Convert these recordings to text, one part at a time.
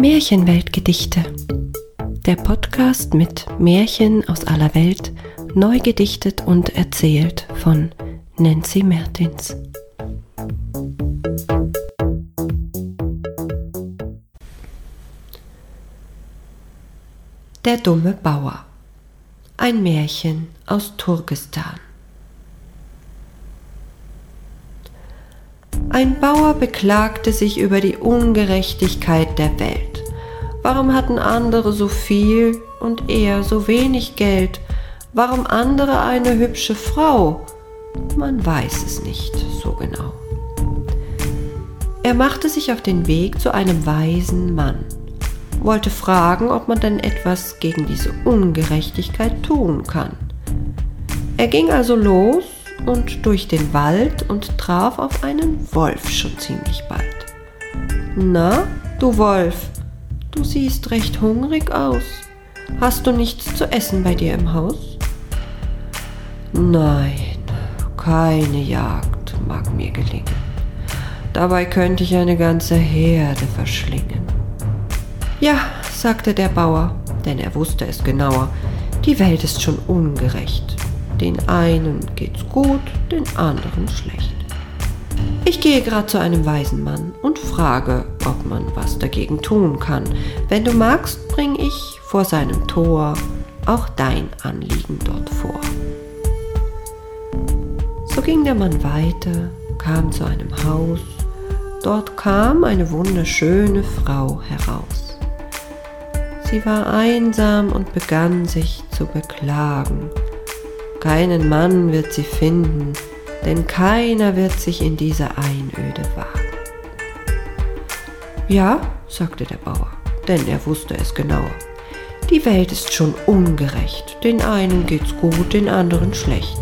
Märchenweltgedichte. Der Podcast mit Märchen aus aller Welt, neu gedichtet und erzählt von Nancy Mertins. Der dumme Bauer. Ein Märchen aus Turkestan. Ein Bauer beklagte sich über die Ungerechtigkeit der Welt. Warum hatten andere so viel und er so wenig Geld? Warum andere eine hübsche Frau? Man weiß es nicht so genau. Er machte sich auf den Weg zu einem weisen Mann, wollte fragen, ob man denn etwas gegen diese Ungerechtigkeit tun kann. Er ging also los und durch den Wald und traf auf einen Wolf schon ziemlich bald. Na, du Wolf, du siehst recht hungrig aus. Hast du nichts zu essen bei dir im Haus? Nein, keine Jagd mag mir gelingen. Dabei könnte ich eine ganze Herde verschlingen. Ja, sagte der Bauer, denn er wusste es genauer, die Welt ist schon ungerecht. Den einen geht's gut, den anderen schlecht. Ich gehe gerade zu einem weisen Mann und frage, ob man was dagegen tun kann. Wenn du magst, bring ich vor seinem Tor auch dein Anliegen dort vor. So ging der Mann weiter, kam zu einem Haus. Dort kam eine wunderschöne Frau heraus. Sie war einsam und begann sich zu beklagen. Keinen Mann wird sie finden, denn keiner wird sich in diese Einöde wagen. Ja, sagte der Bauer, denn er wusste es genauer. Die Welt ist schon ungerecht, den einen geht's gut, den anderen schlecht.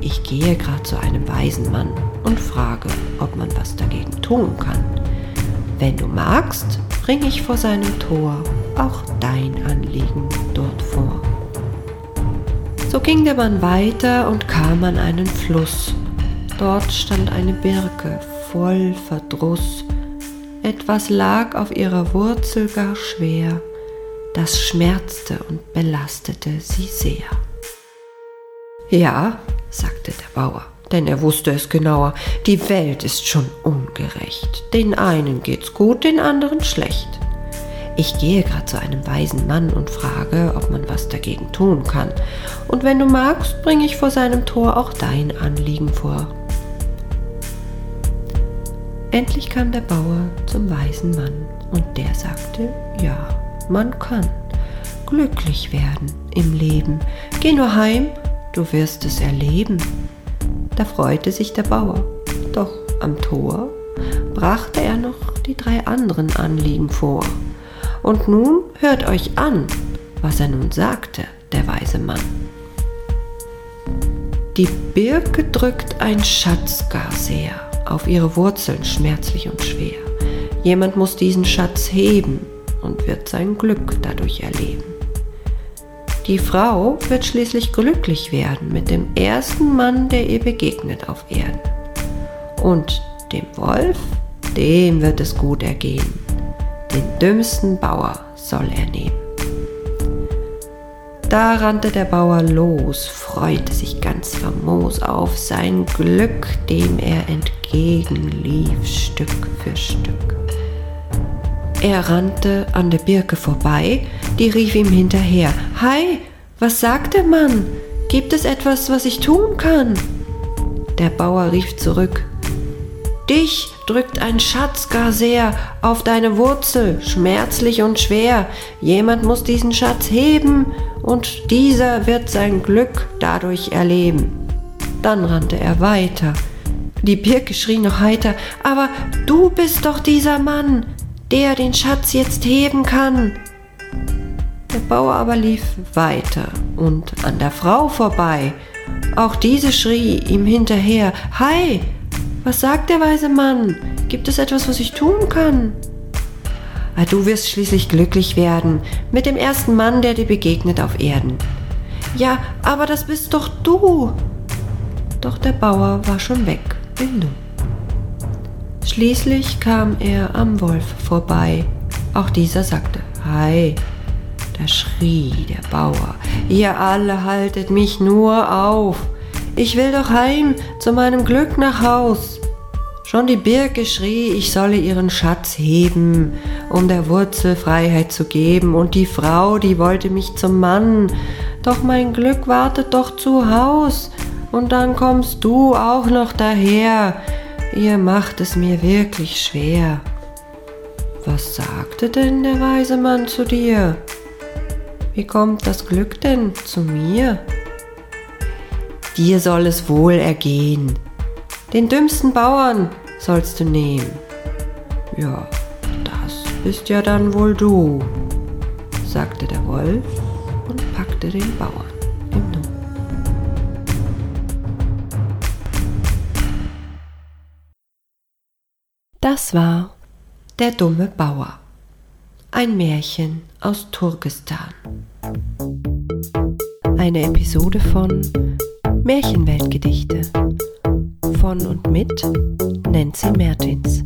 Ich gehe gerade zu einem weisen Mann und frage, ob man was dagegen tun kann. Wenn du magst, bring ich vor seinem Tor auch dein Anliegen dort vor. So ging der Mann weiter und kam an einen Fluss. Dort stand eine Birke voll Verdruss. Etwas lag auf ihrer Wurzel gar schwer. Das schmerzte und belastete sie sehr. Ja, sagte der Bauer, denn er wusste es genauer, die Welt ist schon ungerecht. Den einen geht's gut, den anderen schlecht. Ich gehe gerade zu einem weisen Mann und frage, ob man was dagegen tun kann. Und wenn du magst, bringe ich vor seinem Tor auch dein Anliegen vor. Endlich kam der Bauer zum weisen Mann und der sagte, ja, man kann glücklich werden im Leben. Geh nur heim, du wirst es erleben. Da freute sich der Bauer, doch am Tor brachte er noch die drei anderen Anliegen vor. Und nun hört euch an, was er nun sagte, der weise Mann. Die Birke drückt ein Schatz gar sehr auf ihre Wurzeln schmerzlich und schwer. Jemand muss diesen Schatz heben und wird sein Glück dadurch erleben. Die Frau wird schließlich glücklich werden mit dem ersten Mann, der ihr begegnet auf Erden. Und dem Wolf, dem wird es gut ergehen den dümmsten Bauer soll er nehmen. Da rannte der Bauer los, freute sich ganz famos auf sein Glück, dem er entgegenlief Stück für Stück. Er rannte an der Birke vorbei, die rief ihm hinterher, Hi, was sagt der Mann? Gibt es etwas, was ich tun kann? Der Bauer rief zurück, Dich drückt ein Schatz gar sehr auf deine Wurzel, schmerzlich und schwer. Jemand muss diesen Schatz heben und dieser wird sein Glück dadurch erleben. Dann rannte er weiter. Die Birke schrie noch heiter, aber du bist doch dieser Mann, der den Schatz jetzt heben kann. Der Bauer aber lief weiter und an der Frau vorbei. Auch diese schrie ihm hinterher, Hi, was sagt der weise Mann? Gibt es etwas, was ich tun kann? Ah, du wirst schließlich glücklich werden mit dem ersten Mann, der dir begegnet auf Erden. Ja, aber das bist doch du. Doch der Bauer war schon weg, wie nu. Schließlich kam er am Wolf vorbei. Auch dieser sagte Hi. Da schrie der Bauer, ihr alle haltet mich nur auf. Ich will doch heim zu meinem Glück nach Haus. Schon die Birke schrie, ich solle ihren Schatz heben, um der Wurzel Freiheit zu geben, und die Frau, die wollte mich zum Mann, doch mein Glück wartet doch zu Haus, und dann kommst du auch noch daher, ihr macht es mir wirklich schwer. Was sagte denn der weise Mann zu dir? Wie kommt das Glück denn zu mir? Dir soll es wohl ergehen. Den dümmsten Bauern sollst du nehmen. Ja, das bist ja dann wohl du, sagte der Wolf und packte den Bauern im Nu. Das war der dumme Bauer. Ein Märchen aus Turkestan. Eine Episode von Märchenweltgedichte von und mit Nancy Mertins.